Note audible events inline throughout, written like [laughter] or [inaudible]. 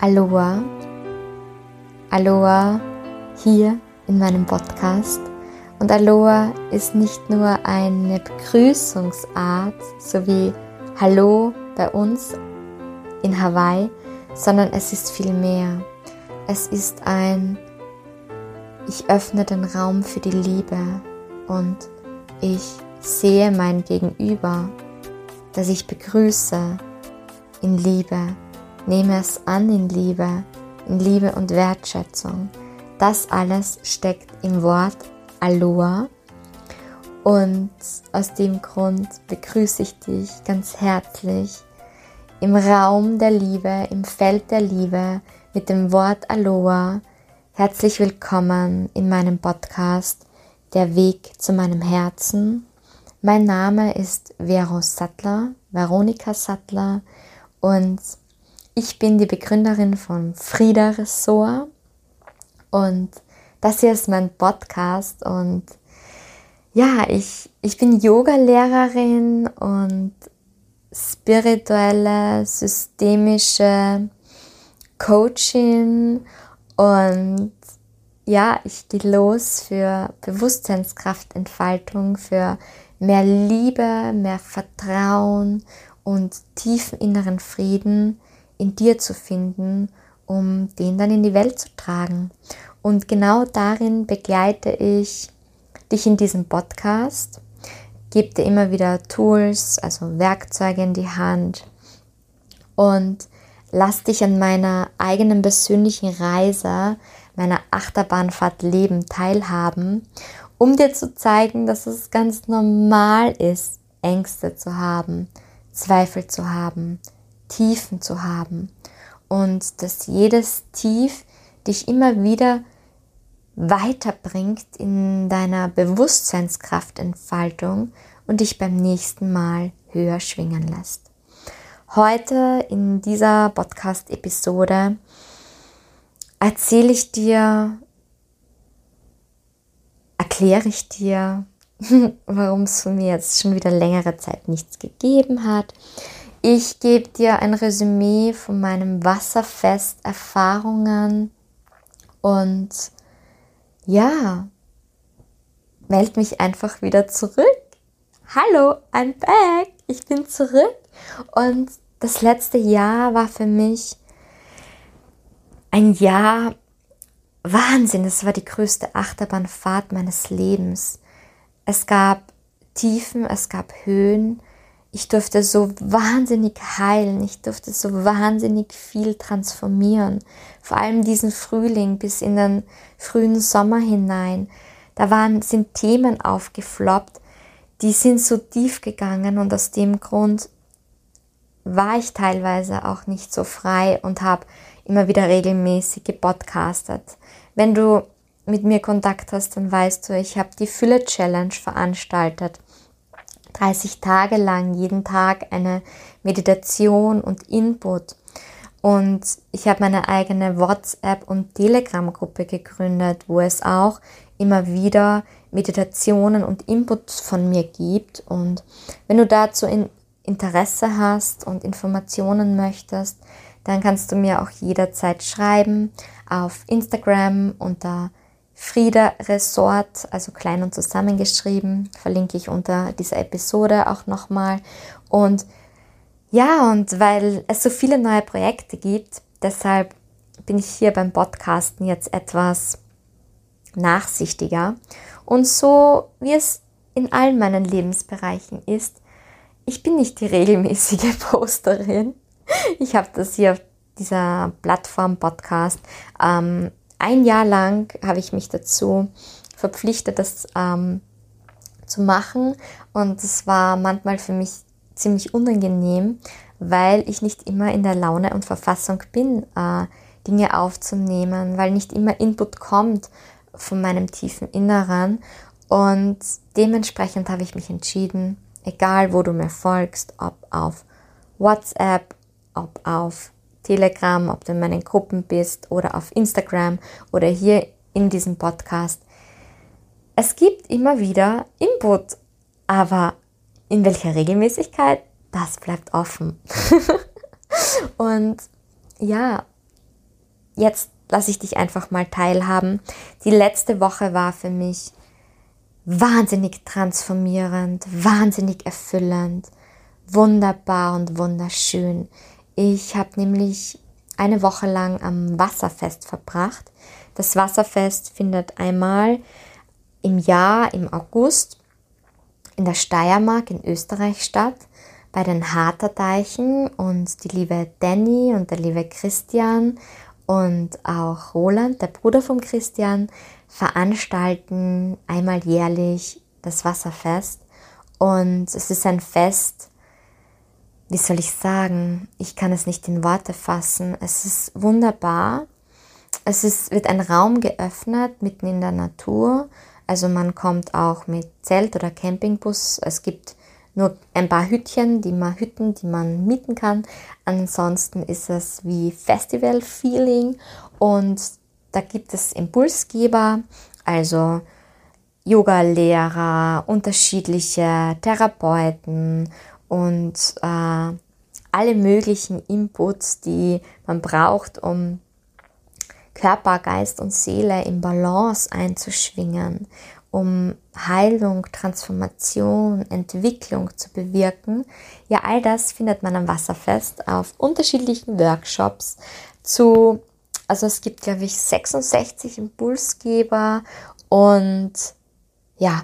Aloha, Aloha hier in meinem Podcast. Und Aloha ist nicht nur eine Begrüßungsart, so wie Hallo bei uns in Hawaii, sondern es ist viel mehr. Es ist ein, ich öffne den Raum für die Liebe und ich sehe mein Gegenüber, das ich begrüße in Liebe Nehme es an in Liebe, in Liebe und Wertschätzung. Das alles steckt im Wort Aloha. Und aus dem Grund begrüße ich dich ganz herzlich im Raum der Liebe, im Feld der Liebe mit dem Wort Aloha. Herzlich willkommen in meinem Podcast Der Weg zu meinem Herzen. Mein Name ist Vero Sattler, Veronika Sattler und ich bin die Begründerin von Frieda Ressort und das hier ist mein Podcast und ja, ich, ich bin Yoga-Lehrerin und spirituelle, systemische Coaching und ja, ich gehe los für Bewusstseinskraftentfaltung, für mehr Liebe, mehr Vertrauen und tiefen inneren Frieden in dir zu finden, um den dann in die Welt zu tragen. Und genau darin begleite ich dich in diesem Podcast, gebe dir immer wieder Tools, also Werkzeuge in die Hand und lass dich an meiner eigenen persönlichen Reise, meiner Achterbahnfahrt Leben teilhaben, um dir zu zeigen, dass es ganz normal ist, Ängste zu haben, Zweifel zu haben, Tiefen zu haben und dass jedes Tief dich immer wieder weiterbringt in deiner Bewusstseinskraftentfaltung und dich beim nächsten Mal höher schwingen lässt. Heute in dieser Podcast-Episode erzähle ich dir, erkläre ich dir, [laughs] warum es von mir jetzt schon wieder längere Zeit nichts gegeben hat. Ich gebe dir ein Resümee von meinem Wasserfest Erfahrungen und ja, meld mich einfach wieder zurück. Hallo, I'm back. Ich bin zurück und das letzte Jahr war für mich ein Jahr Wahnsinn. Es war die größte Achterbahnfahrt meines Lebens. Es gab Tiefen, es gab Höhen ich durfte so wahnsinnig heilen, ich durfte so wahnsinnig viel transformieren. Vor allem diesen Frühling bis in den frühen Sommer hinein. Da waren, sind Themen aufgefloppt, die sind so tief gegangen und aus dem Grund war ich teilweise auch nicht so frei und habe immer wieder regelmäßig gepodcastet. Wenn du mit mir Kontakt hast, dann weißt du, ich habe die Fülle Challenge veranstaltet 30 Tage lang jeden Tag eine Meditation und Input. Und ich habe meine eigene WhatsApp- und Telegram-Gruppe gegründet, wo es auch immer wieder Meditationen und Inputs von mir gibt. Und wenn du dazu Interesse hast und Informationen möchtest, dann kannst du mir auch jederzeit schreiben auf Instagram unter Frieda Resort, also klein und zusammengeschrieben, verlinke ich unter dieser Episode auch nochmal. Und ja, und weil es so viele neue Projekte gibt, deshalb bin ich hier beim Podcasten jetzt etwas nachsichtiger. Und so wie es in allen meinen Lebensbereichen ist, ich bin nicht die regelmäßige [laughs] Posterin. Ich habe das hier auf dieser Plattform Podcast ähm, ein Jahr lang habe ich mich dazu verpflichtet, das ähm, zu machen. Und es war manchmal für mich ziemlich unangenehm, weil ich nicht immer in der Laune und Verfassung bin, äh, Dinge aufzunehmen, weil nicht immer Input kommt von meinem tiefen Inneren. Und dementsprechend habe ich mich entschieden, egal wo du mir folgst, ob auf WhatsApp, ob auf Telegram, ob du in meinen Gruppen bist oder auf Instagram oder hier in diesem Podcast. es gibt immer wieder Input, aber in welcher Regelmäßigkeit, das bleibt offen. [laughs] und ja, jetzt lasse ich dich einfach mal teilhaben. Die letzte Woche war für mich wahnsinnig transformierend, wahnsinnig erfüllend, wunderbar und wunderschön. Ich habe nämlich eine Woche lang am Wasserfest verbracht. Das Wasserfest findet einmal im Jahr im August in der Steiermark in Österreich statt, bei den Harterdeichen und die liebe Danny und der liebe Christian und auch Roland, der Bruder von Christian, veranstalten einmal jährlich das Wasserfest. Und es ist ein Fest, wie soll ich sagen, ich kann es nicht in Worte fassen. Es ist wunderbar. Es ist, wird ein Raum geöffnet mitten in der Natur. Also man kommt auch mit Zelt oder Campingbus. Es gibt nur ein paar Hütchen, die man Hütten, die man mieten kann. Ansonsten ist es wie Festival-Feeling und da gibt es Impulsgeber, also Yoga-Lehrer, unterschiedliche Therapeuten und äh, alle möglichen Inputs, die man braucht, um Körper, Geist und Seele in Balance einzuschwingen um Heilung, Transformation, Entwicklung zu bewirken. Ja, all das findet man am Wasserfest auf unterschiedlichen Workshops zu, also es gibt, glaube ich, 66 Impulsgeber und ja,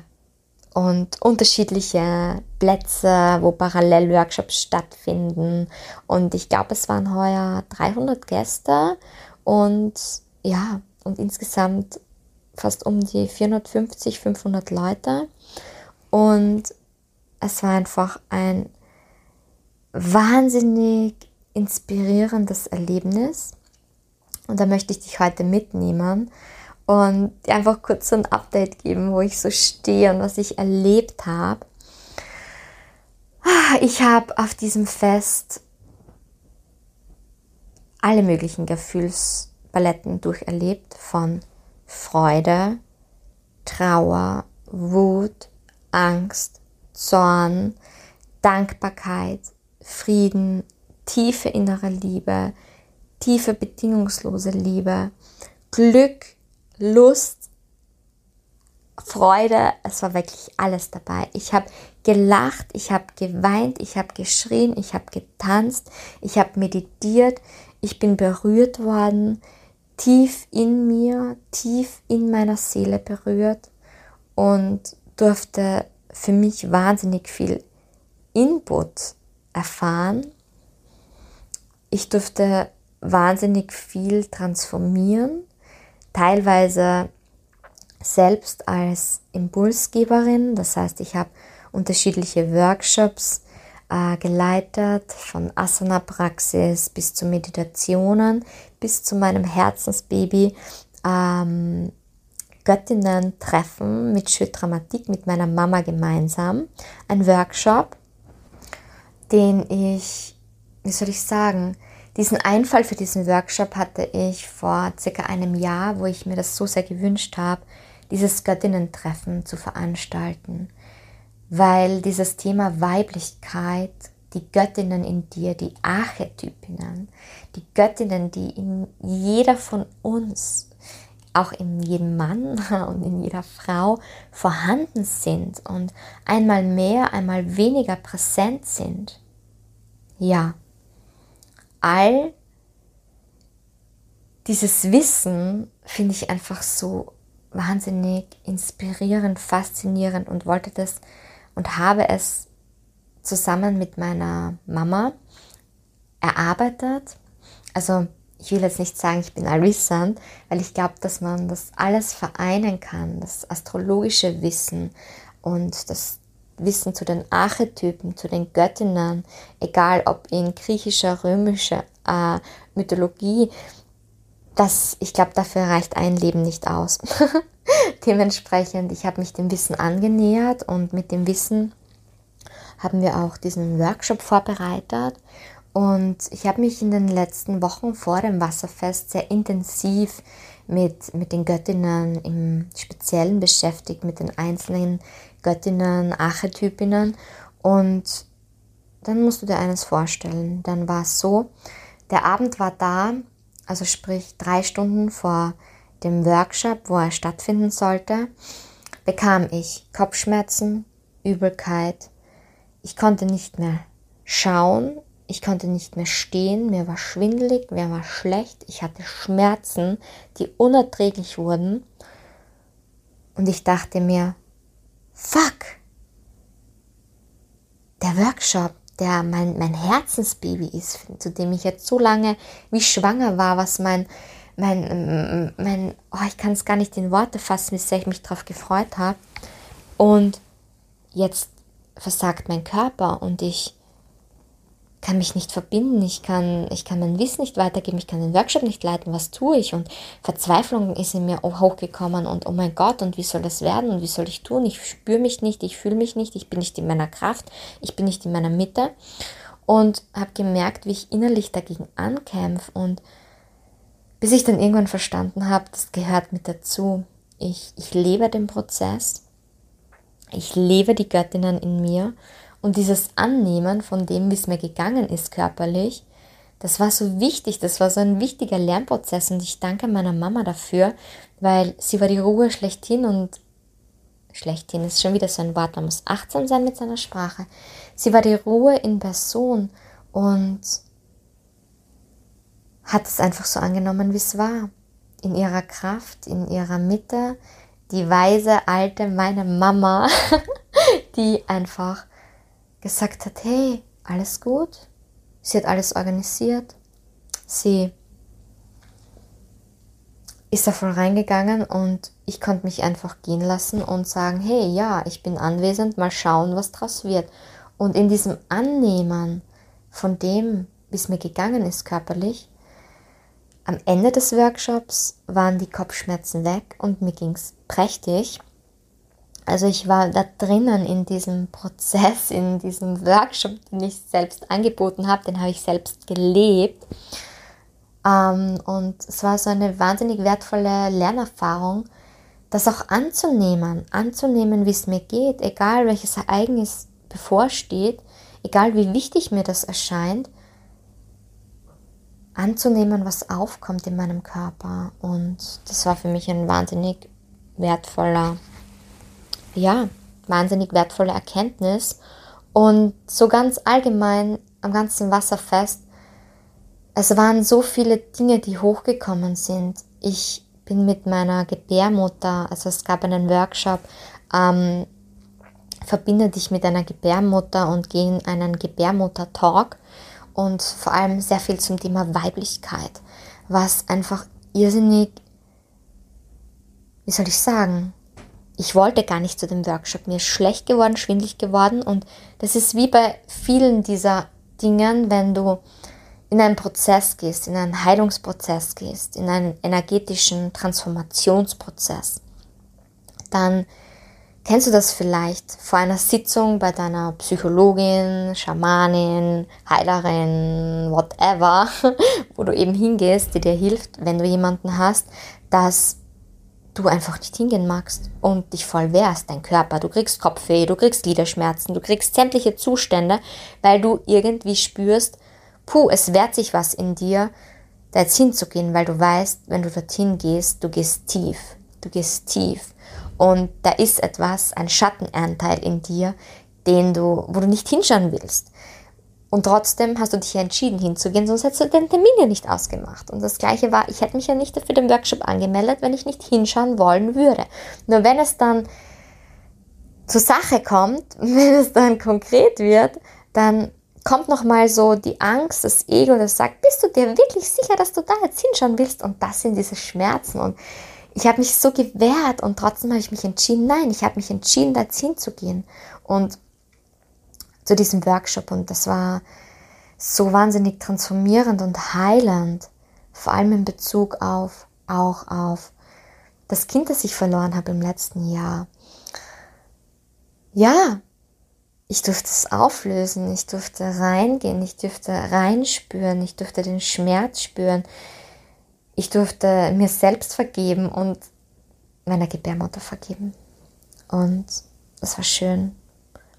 und unterschiedliche Plätze, wo Parallelworkshops stattfinden. Und ich glaube, es waren heuer 300 Gäste und ja, und insgesamt fast um die 450, 500 Leute. Und es war einfach ein wahnsinnig inspirierendes Erlebnis. Und da möchte ich dich heute mitnehmen und dir einfach kurz so ein Update geben, wo ich so stehe und was ich erlebt habe. Ich habe auf diesem Fest alle möglichen Gefühlspaletten durcherlebt, von Freude, Trauer, Wut, Angst, Zorn, Dankbarkeit, Frieden, tiefe innere Liebe, tiefe bedingungslose Liebe, Glück, Lust, Freude, es war wirklich alles dabei. Ich habe gelacht, ich habe geweint, ich habe geschrien, ich habe getanzt, ich habe meditiert, ich bin berührt worden, tief in mir, tief in meiner Seele berührt und durfte für mich wahnsinnig viel Input erfahren. Ich durfte wahnsinnig viel transformieren, teilweise selbst als Impulsgeberin. Das heißt, ich habe unterschiedliche Workshops äh, geleitet, von Asana-Praxis bis zu Meditationen, bis zu meinem Herzensbaby ähm, Göttinnen-Treffen mit Schödramatik mit meiner Mama gemeinsam. Ein Workshop, den ich, wie soll ich sagen, diesen Einfall für diesen Workshop hatte ich vor circa einem Jahr, wo ich mir das so sehr gewünscht habe, dieses Göttinnen-Treffen zu veranstalten weil dieses Thema Weiblichkeit, die Göttinnen in dir, die Archetypinnen, die Göttinnen, die in jeder von uns, auch in jedem Mann [laughs] und in jeder Frau vorhanden sind und einmal mehr, einmal weniger präsent sind. Ja, all dieses Wissen finde ich einfach so wahnsinnig inspirierend, faszinierend und wollte das und habe es zusammen mit meiner Mama erarbeitet. Also ich will jetzt nicht sagen, ich bin Arisant, weil ich glaube, dass man das alles vereinen kann, das astrologische Wissen und das Wissen zu den Archetypen, zu den Göttinnen, egal ob in griechischer, römischer äh, Mythologie, das, ich glaube, dafür reicht ein Leben nicht aus. [laughs] Dementsprechend, ich habe mich dem Wissen angenähert und mit dem Wissen haben wir auch diesen Workshop vorbereitet. Und ich habe mich in den letzten Wochen vor dem Wasserfest sehr intensiv mit, mit den Göttinnen im Speziellen beschäftigt, mit den einzelnen Göttinnen, Archetypinnen. Und dann musst du dir eines vorstellen. Dann war es so, der Abend war da, also sprich drei Stunden vor dem Workshop, wo er stattfinden sollte, bekam ich Kopfschmerzen, Übelkeit. Ich konnte nicht mehr schauen, ich konnte nicht mehr stehen, mir war schwindelig, mir war schlecht, ich hatte Schmerzen, die unerträglich wurden. Und ich dachte mir, fuck, der Workshop, der mein, mein Herzensbaby ist, zu dem ich jetzt so lange wie schwanger war, was mein, mein, mein oh, ich kann es gar nicht in Worte fassen, wie sehr ich mich darauf gefreut habe. Und jetzt versagt mein Körper und ich kann mich nicht verbinden, ich kann, ich kann mein Wissen nicht weitergeben, ich kann den Workshop nicht leiten, was tue ich? Und Verzweiflung ist in mir hochgekommen und oh mein Gott, und wie soll das werden? Und wie soll ich tun? Ich spüre mich nicht, ich fühle mich nicht, ich bin nicht in meiner Kraft, ich bin nicht in meiner Mitte. Und habe gemerkt, wie ich innerlich dagegen ankämpfe und bis ich dann irgendwann verstanden habe, das gehört mit dazu. Ich, ich lebe den Prozess, ich lebe die Göttinnen in mir und dieses Annehmen von dem, wie es mir gegangen ist körperlich, das war so wichtig, das war so ein wichtiger Lernprozess und ich danke meiner Mama dafür, weil sie war die Ruhe schlechthin und schlechthin ist schon wieder so ein Wort, man muss achtsam sein mit seiner Sprache. Sie war die Ruhe in Person und hat es einfach so angenommen, wie es war. In ihrer Kraft, in ihrer Mitte, die weise alte meine Mama, [laughs] die einfach gesagt hat, hey, alles gut. Sie hat alles organisiert. Sie ist da voll reingegangen und ich konnte mich einfach gehen lassen und sagen, hey, ja, ich bin anwesend, mal schauen, was draus wird. Und in diesem Annehmen von dem, wie es mir gegangen ist körperlich, am Ende des Workshops waren die Kopfschmerzen weg und mir ging es prächtig. Also ich war da drinnen in diesem Prozess, in diesem Workshop, den ich selbst angeboten habe, den habe ich selbst gelebt. Ähm, und es war so eine wahnsinnig wertvolle Lernerfahrung, das auch anzunehmen, anzunehmen, wie es mir geht, egal welches Ereignis bevorsteht, egal wie wichtig mir das erscheint, anzunehmen, was aufkommt in meinem Körper. Und das war für mich ein wahnsinnig wertvoller ja, wahnsinnig wertvolle Erkenntnis. Und so ganz allgemein am ganzen Wasserfest, es waren so viele Dinge, die hochgekommen sind. Ich bin mit meiner Gebärmutter, also es gab einen Workshop, ähm, verbinde dich mit einer Gebärmutter und gehe in einen Gebärmutter-Talk und vor allem sehr viel zum Thema Weiblichkeit, was einfach irrsinnig, wie soll ich sagen, ich wollte gar nicht zu dem Workshop. Mir ist schlecht geworden, schwindlig geworden und das ist wie bei vielen dieser Dingen, wenn du in einen Prozess gehst, in einen Heilungsprozess gehst, in einen energetischen Transformationsprozess, dann kennst du das vielleicht vor einer Sitzung bei deiner Psychologin, Schamanin, Heilerin, whatever, [laughs] wo du eben hingehst, die dir hilft, wenn du jemanden hast, dass du einfach nicht hingehen magst und dich voll wehrst, dein Körper. Du kriegst Kopfweh, du kriegst Gliederschmerzen, du kriegst sämtliche Zustände, weil du irgendwie spürst, puh, es wehrt sich was in dir, da jetzt hinzugehen, weil du weißt, wenn du dorthin gehst, du gehst tief, du gehst tief. Und da ist etwas, ein Schattenanteil in dir, den du, wo du nicht hinschauen willst. Und trotzdem hast du dich entschieden hinzugehen, sonst hättest du den Termin ja nicht ausgemacht. Und das Gleiche war, ich hätte mich ja nicht für den Workshop angemeldet, wenn ich nicht hinschauen wollen würde. Nur wenn es dann zur Sache kommt, [laughs] wenn es dann konkret wird, dann kommt nochmal so die Angst, das Ego, das sagt, bist du dir wirklich sicher, dass du da jetzt hinschauen willst? Und das sind diese Schmerzen. Und ich habe mich so gewehrt und trotzdem habe ich mich entschieden, nein, ich habe mich entschieden, da jetzt hinzugehen. Und zu diesem Workshop und das war so wahnsinnig transformierend und heilend, vor allem in Bezug auf auch auf das Kind, das ich verloren habe im letzten Jahr. Ja, ich durfte es auflösen, ich durfte reingehen, ich durfte reinspüren, ich durfte den Schmerz spüren. Ich durfte mir selbst vergeben und meiner Gebärmutter vergeben. Und es war schön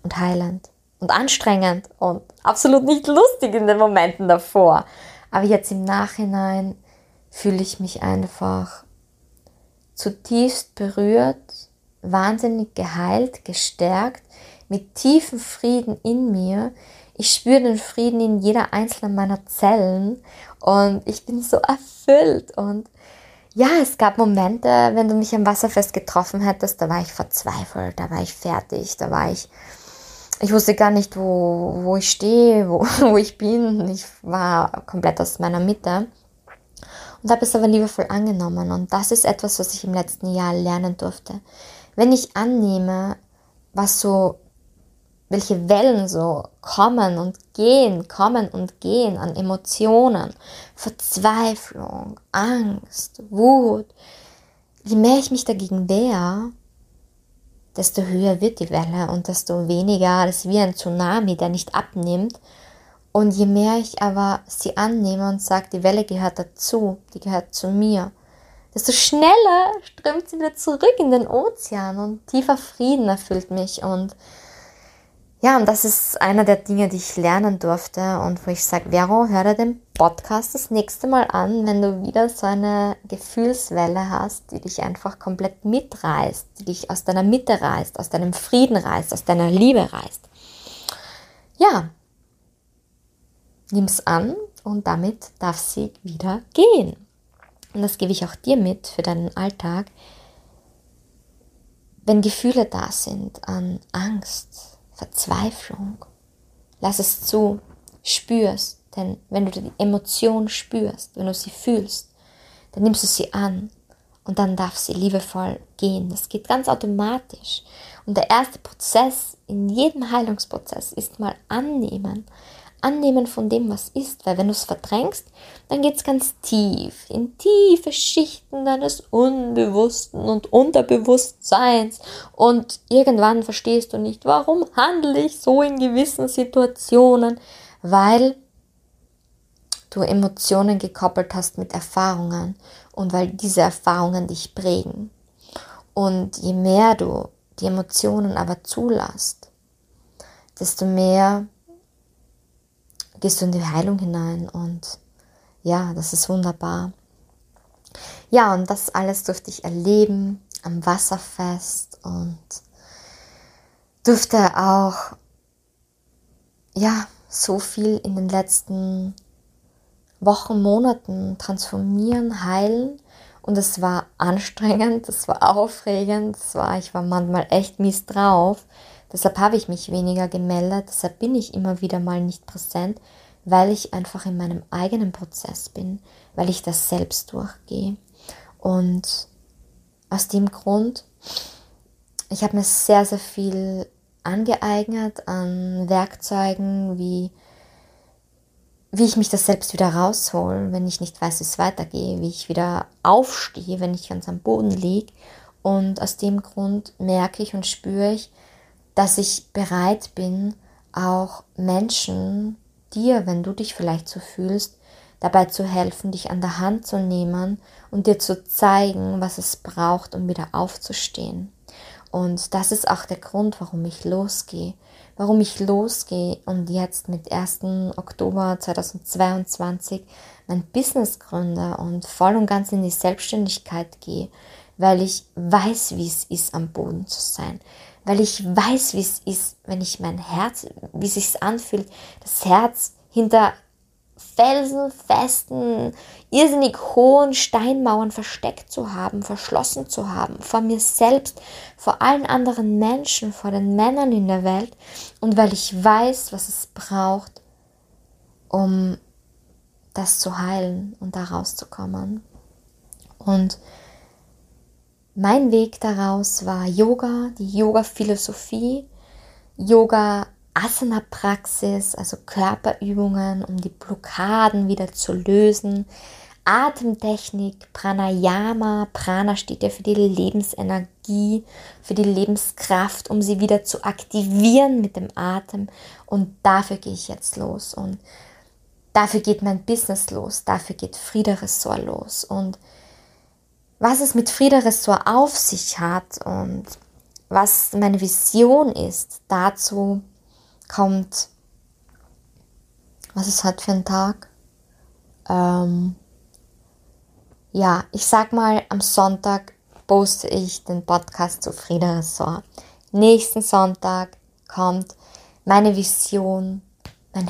und heilend und anstrengend und absolut nicht lustig in den Momenten davor. Aber jetzt im Nachhinein fühle ich mich einfach zutiefst berührt, wahnsinnig geheilt, gestärkt, mit tiefem Frieden in mir. Ich spüre den Frieden in jeder einzelnen meiner Zellen und ich bin so erfüllt und ja, es gab Momente, wenn du mich am Wasserfest getroffen hättest, da war ich verzweifelt, da war ich fertig, da war ich, ich wusste gar nicht, wo, wo ich stehe, wo, [laughs] wo ich bin. Ich war komplett aus meiner Mitte und habe es aber liebevoll angenommen. Und das ist etwas, was ich im letzten Jahr lernen durfte. Wenn ich annehme, was so, welche Wellen so kommen und gehen, kommen und gehen an Emotionen, Verzweiflung, Angst, Wut. Je mehr ich mich dagegen wehre, desto höher wird die Welle und desto weniger, das ist wie ein Tsunami, der nicht abnimmt. Und je mehr ich aber sie annehme und sage, die Welle gehört dazu, die gehört zu mir, desto schneller strömt sie wieder zurück in den Ozean und tiefer Frieden erfüllt mich und ja, und das ist einer der Dinge, die ich lernen durfte und wo ich sage, Vero, hör dir den Podcast das nächste Mal an, wenn du wieder so eine Gefühlswelle hast, die dich einfach komplett mitreißt, die dich aus deiner Mitte reißt, aus deinem Frieden reißt, aus deiner Liebe reißt. Ja, nimm's an und damit darf sie wieder gehen. Und das gebe ich auch dir mit für deinen Alltag. Wenn Gefühle da sind an Angst, Verzweiflung. Lass es zu, spürst, denn wenn du die Emotion spürst, wenn du sie fühlst, dann nimmst du sie an und dann darf sie liebevoll gehen. Das geht ganz automatisch. Und der erste Prozess in jedem Heilungsprozess ist mal annehmen, Annehmen von dem, was ist. Weil wenn du es verdrängst, dann geht es ganz tief, in tiefe Schichten deines Unbewussten und Unterbewusstseins. Und irgendwann verstehst du nicht, warum handle ich so in gewissen Situationen, weil du Emotionen gekoppelt hast mit Erfahrungen und weil diese Erfahrungen dich prägen. Und je mehr du die Emotionen aber zulässt, desto mehr gehst du in die Heilung hinein und ja, das ist wunderbar. Ja, und das alles durfte ich erleben am Wasserfest und durfte auch ja so viel in den letzten Wochen, Monaten transformieren, heilen und es war anstrengend, [laughs] es war aufregend, es war, ich war manchmal echt mies drauf, Deshalb habe ich mich weniger gemeldet, deshalb bin ich immer wieder mal nicht präsent, weil ich einfach in meinem eigenen Prozess bin, weil ich das selbst durchgehe. Und aus dem Grund, ich habe mir sehr, sehr viel angeeignet an Werkzeugen, wie, wie ich mich das selbst wieder raushole, wenn ich nicht weiß, wie es weitergeht, wie ich wieder aufstehe, wenn ich ganz am Boden liege. Und aus dem Grund merke ich und spüre ich, dass ich bereit bin, auch Menschen, dir, wenn du dich vielleicht so fühlst, dabei zu helfen, dich an der Hand zu nehmen und dir zu zeigen, was es braucht, um wieder aufzustehen. Und das ist auch der Grund, warum ich losgehe. Warum ich losgehe und jetzt mit 1. Oktober 2022 mein Business gründe und voll und ganz in die Selbstständigkeit gehe, weil ich weiß, wie es ist, am Boden zu sein, weil ich weiß, wie es ist, wenn ich mein Herz, wie es sich anfühlt, das Herz hinter felsenfesten, irrsinnig hohen Steinmauern versteckt zu haben, verschlossen zu haben, vor mir selbst, vor allen anderen Menschen, vor den Männern in der Welt und weil ich weiß, was es braucht, um das zu heilen und da rauszukommen. Und mein Weg daraus war Yoga, die Yoga-Philosophie, Yoga-Asana-Praxis, also Körperübungen, um die Blockaden wieder zu lösen, Atemtechnik, Pranayama. Prana steht ja für die Lebensenergie, für die Lebenskraft, um sie wieder zu aktivieren mit dem Atem. Und dafür gehe ich jetzt los. Und dafür geht mein Business los, dafür geht Frieda Ressort los. Und was es mit Frieda Ressort auf sich hat und was meine Vision ist, dazu kommt, was ist heute für ein Tag? Ähm, ja, ich sag mal, am Sonntag poste ich den Podcast zu Frieda Ressort. Nächsten Sonntag kommt meine Vision, mein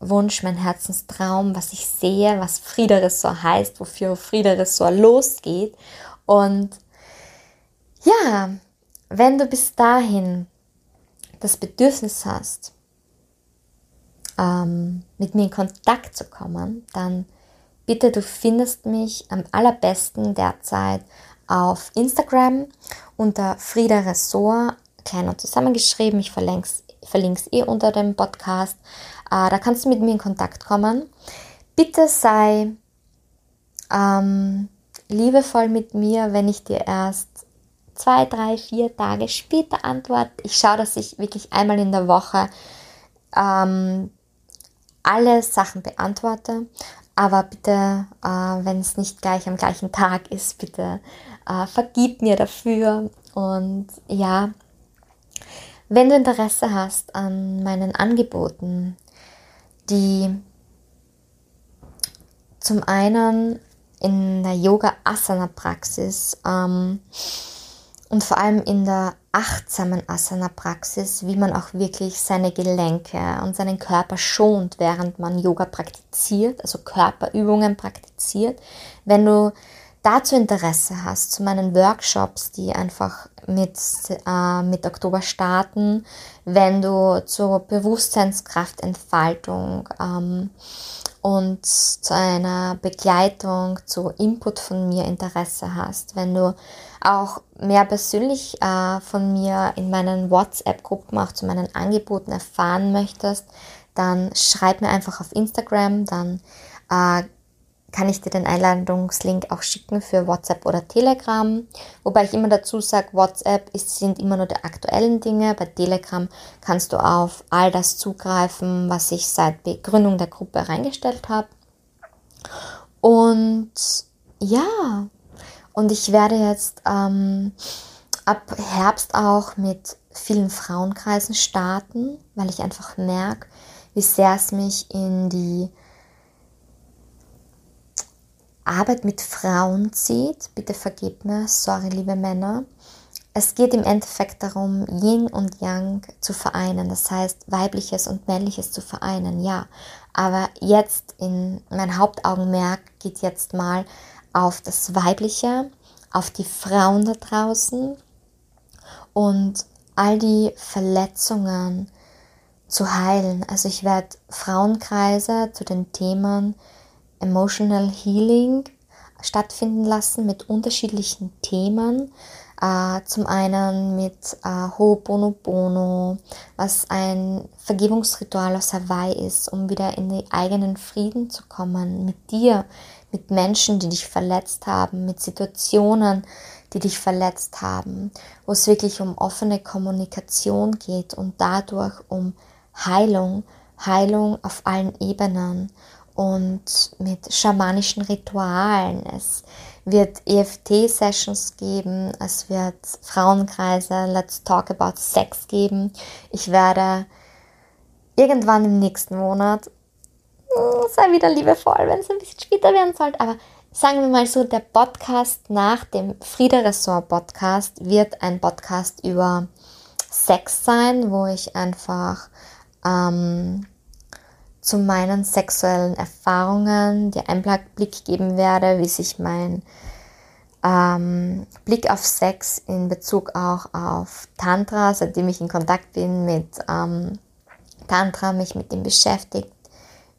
Herzenswunsch, mein Herzenstraum, was ich sehe, was Frieda Ressort heißt, wofür Frieda Ressort losgeht. Und ja, wenn du bis dahin das Bedürfnis hast, ähm, mit mir in Kontakt zu kommen, dann bitte, du findest mich am allerbesten derzeit auf Instagram unter Frieda Ressort, klein und zusammengeschrieben. Ich verlinke es eh unter dem Podcast. Äh, da kannst du mit mir in Kontakt kommen. Bitte sei ähm, liebevoll mit mir, wenn ich dir erst zwei, drei, vier Tage später antworte. Ich schaue, dass ich wirklich einmal in der Woche ähm, alle Sachen beantworte. Aber bitte, äh, wenn es nicht gleich am gleichen Tag ist, bitte äh, vergib mir dafür. Und ja, wenn du Interesse hast an meinen Angeboten, die zum einen in der Yoga-Asana-Praxis ähm, und vor allem in der achtsamen Asana-Praxis, wie man auch wirklich seine Gelenke und seinen Körper schont, während man Yoga praktiziert, also Körperübungen praktiziert. Wenn du dazu Interesse hast, zu meinen Workshops, die einfach mit, äh, mit Oktober starten, wenn du zur Bewusstseinskraftentfaltung ähm, und zu einer Begleitung, zu Input von mir Interesse hast, wenn du auch mehr persönlich äh, von mir in meinen WhatsApp-Gruppen, auch zu meinen Angeboten erfahren möchtest, dann schreib mir einfach auf Instagram, dann äh, kann ich dir den Einladungslink auch schicken für WhatsApp oder Telegram. Wobei ich immer dazu sage, WhatsApp ist, sind immer nur die aktuellen Dinge. Bei Telegram kannst du auf all das zugreifen, was ich seit Begründung der Gruppe reingestellt habe. Und ja, und ich werde jetzt ähm, ab Herbst auch mit vielen Frauenkreisen starten, weil ich einfach merke, wie sehr es mich in die Arbeit mit Frauen zieht. Bitte vergebt mir, sorry liebe Männer. Es geht im Endeffekt darum, Yin und Yang zu vereinen, das heißt weibliches und männliches zu vereinen, ja. Aber jetzt in mein Hauptaugenmerk geht jetzt mal auf das Weibliche, auf die Frauen da draußen und all die Verletzungen zu heilen. Also ich werde Frauenkreise zu den Themen Emotional Healing stattfinden lassen mit unterschiedlichen Themen. Äh, zum einen mit äh, Ho'oponopono, was ein Vergebungsritual aus Hawaii ist, um wieder in den eigenen Frieden zu kommen, mit dir, mit Menschen, die dich verletzt haben, mit Situationen, die dich verletzt haben, wo es wirklich um offene Kommunikation geht und dadurch um Heilung, Heilung auf allen Ebenen und mit schamanischen Ritualen. Es wird EFT-Sessions geben, es wird Frauenkreise, Let's Talk About Sex geben. Ich werde irgendwann im nächsten Monat, hm, sei wieder liebevoll, wenn es ein bisschen später werden sollte, aber sagen wir mal so, der Podcast nach dem Frieda Ressort Podcast wird ein Podcast über Sex sein, wo ich einfach ähm, zu meinen sexuellen Erfahrungen dir einen Blick geben werde, wie sich mein ähm, Blick auf Sex in Bezug auch auf Tantra, seitdem ich in Kontakt bin mit ähm, Tantra, mich mit dem beschäftigt,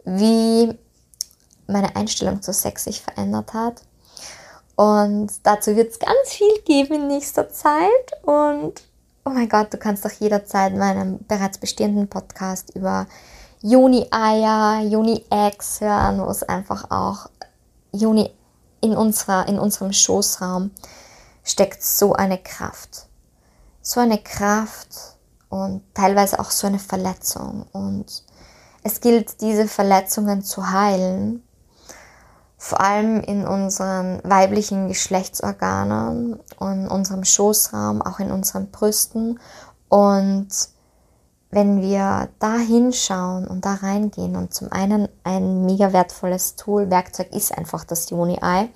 wie meine Einstellung zu Sex sich verändert hat. Und dazu wird es ganz viel geben in nächster Zeit. Und oh mein Gott, du kannst doch jederzeit meinen bereits bestehenden Podcast über Juni-Eier, Juni-Eggs hören, wo es einfach auch Juni in, unserer, in unserem Schoßraum steckt so eine Kraft. So eine Kraft und teilweise auch so eine Verletzung. Und es gilt, diese Verletzungen zu heilen, vor allem in unseren weiblichen Geschlechtsorganen und unserem Schoßraum, auch in unseren Brüsten. Und wenn wir da hinschauen und da reingehen und zum einen ein mega wertvolles Tool, Werkzeug ist einfach das Juni-Ei.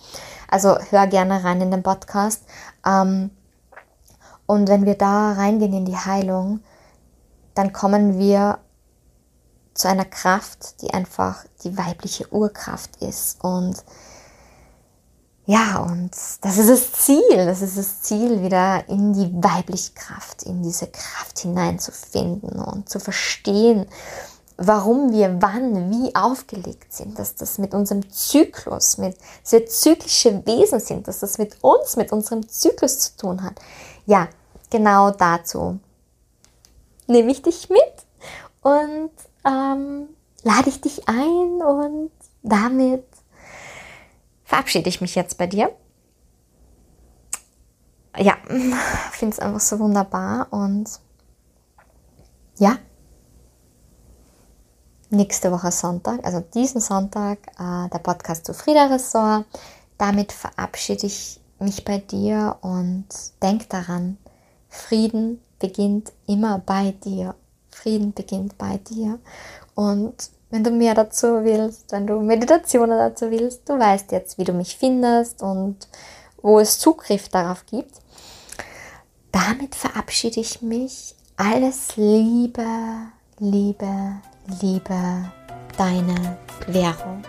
Also hör gerne rein in den Podcast. Ähm, und wenn wir da reingehen in die Heilung, dann kommen wir zu einer Kraft, die einfach die weibliche Urkraft ist. Und ja, und das ist das Ziel. Das ist das Ziel, wieder in die weibliche Kraft, in diese Kraft hineinzufinden und zu verstehen, warum wir wann, wie aufgelegt sind, dass das mit unserem Zyklus, mit sehr zyklische Wesen sind, dass das mit uns, mit unserem Zyklus zu tun hat. Ja, genau dazu nehme ich dich mit und ähm, lade ich dich ein und damit verabschiede ich mich jetzt bei dir. Ja, [laughs] finde es einfach so wunderbar und ja, nächste Woche Sonntag, also diesen Sonntag, äh, der Podcast zu Frieda Ressort. Damit verabschiede ich mich bei dir und denk daran, Frieden beginnt immer bei dir. Frieden beginnt bei dir. Und wenn du mehr dazu willst, wenn du Meditationen dazu willst, du weißt jetzt, wie du mich findest und wo es Zugriff darauf gibt. Damit verabschiede ich mich. Alles Liebe, Liebe, Liebe, deine Währung.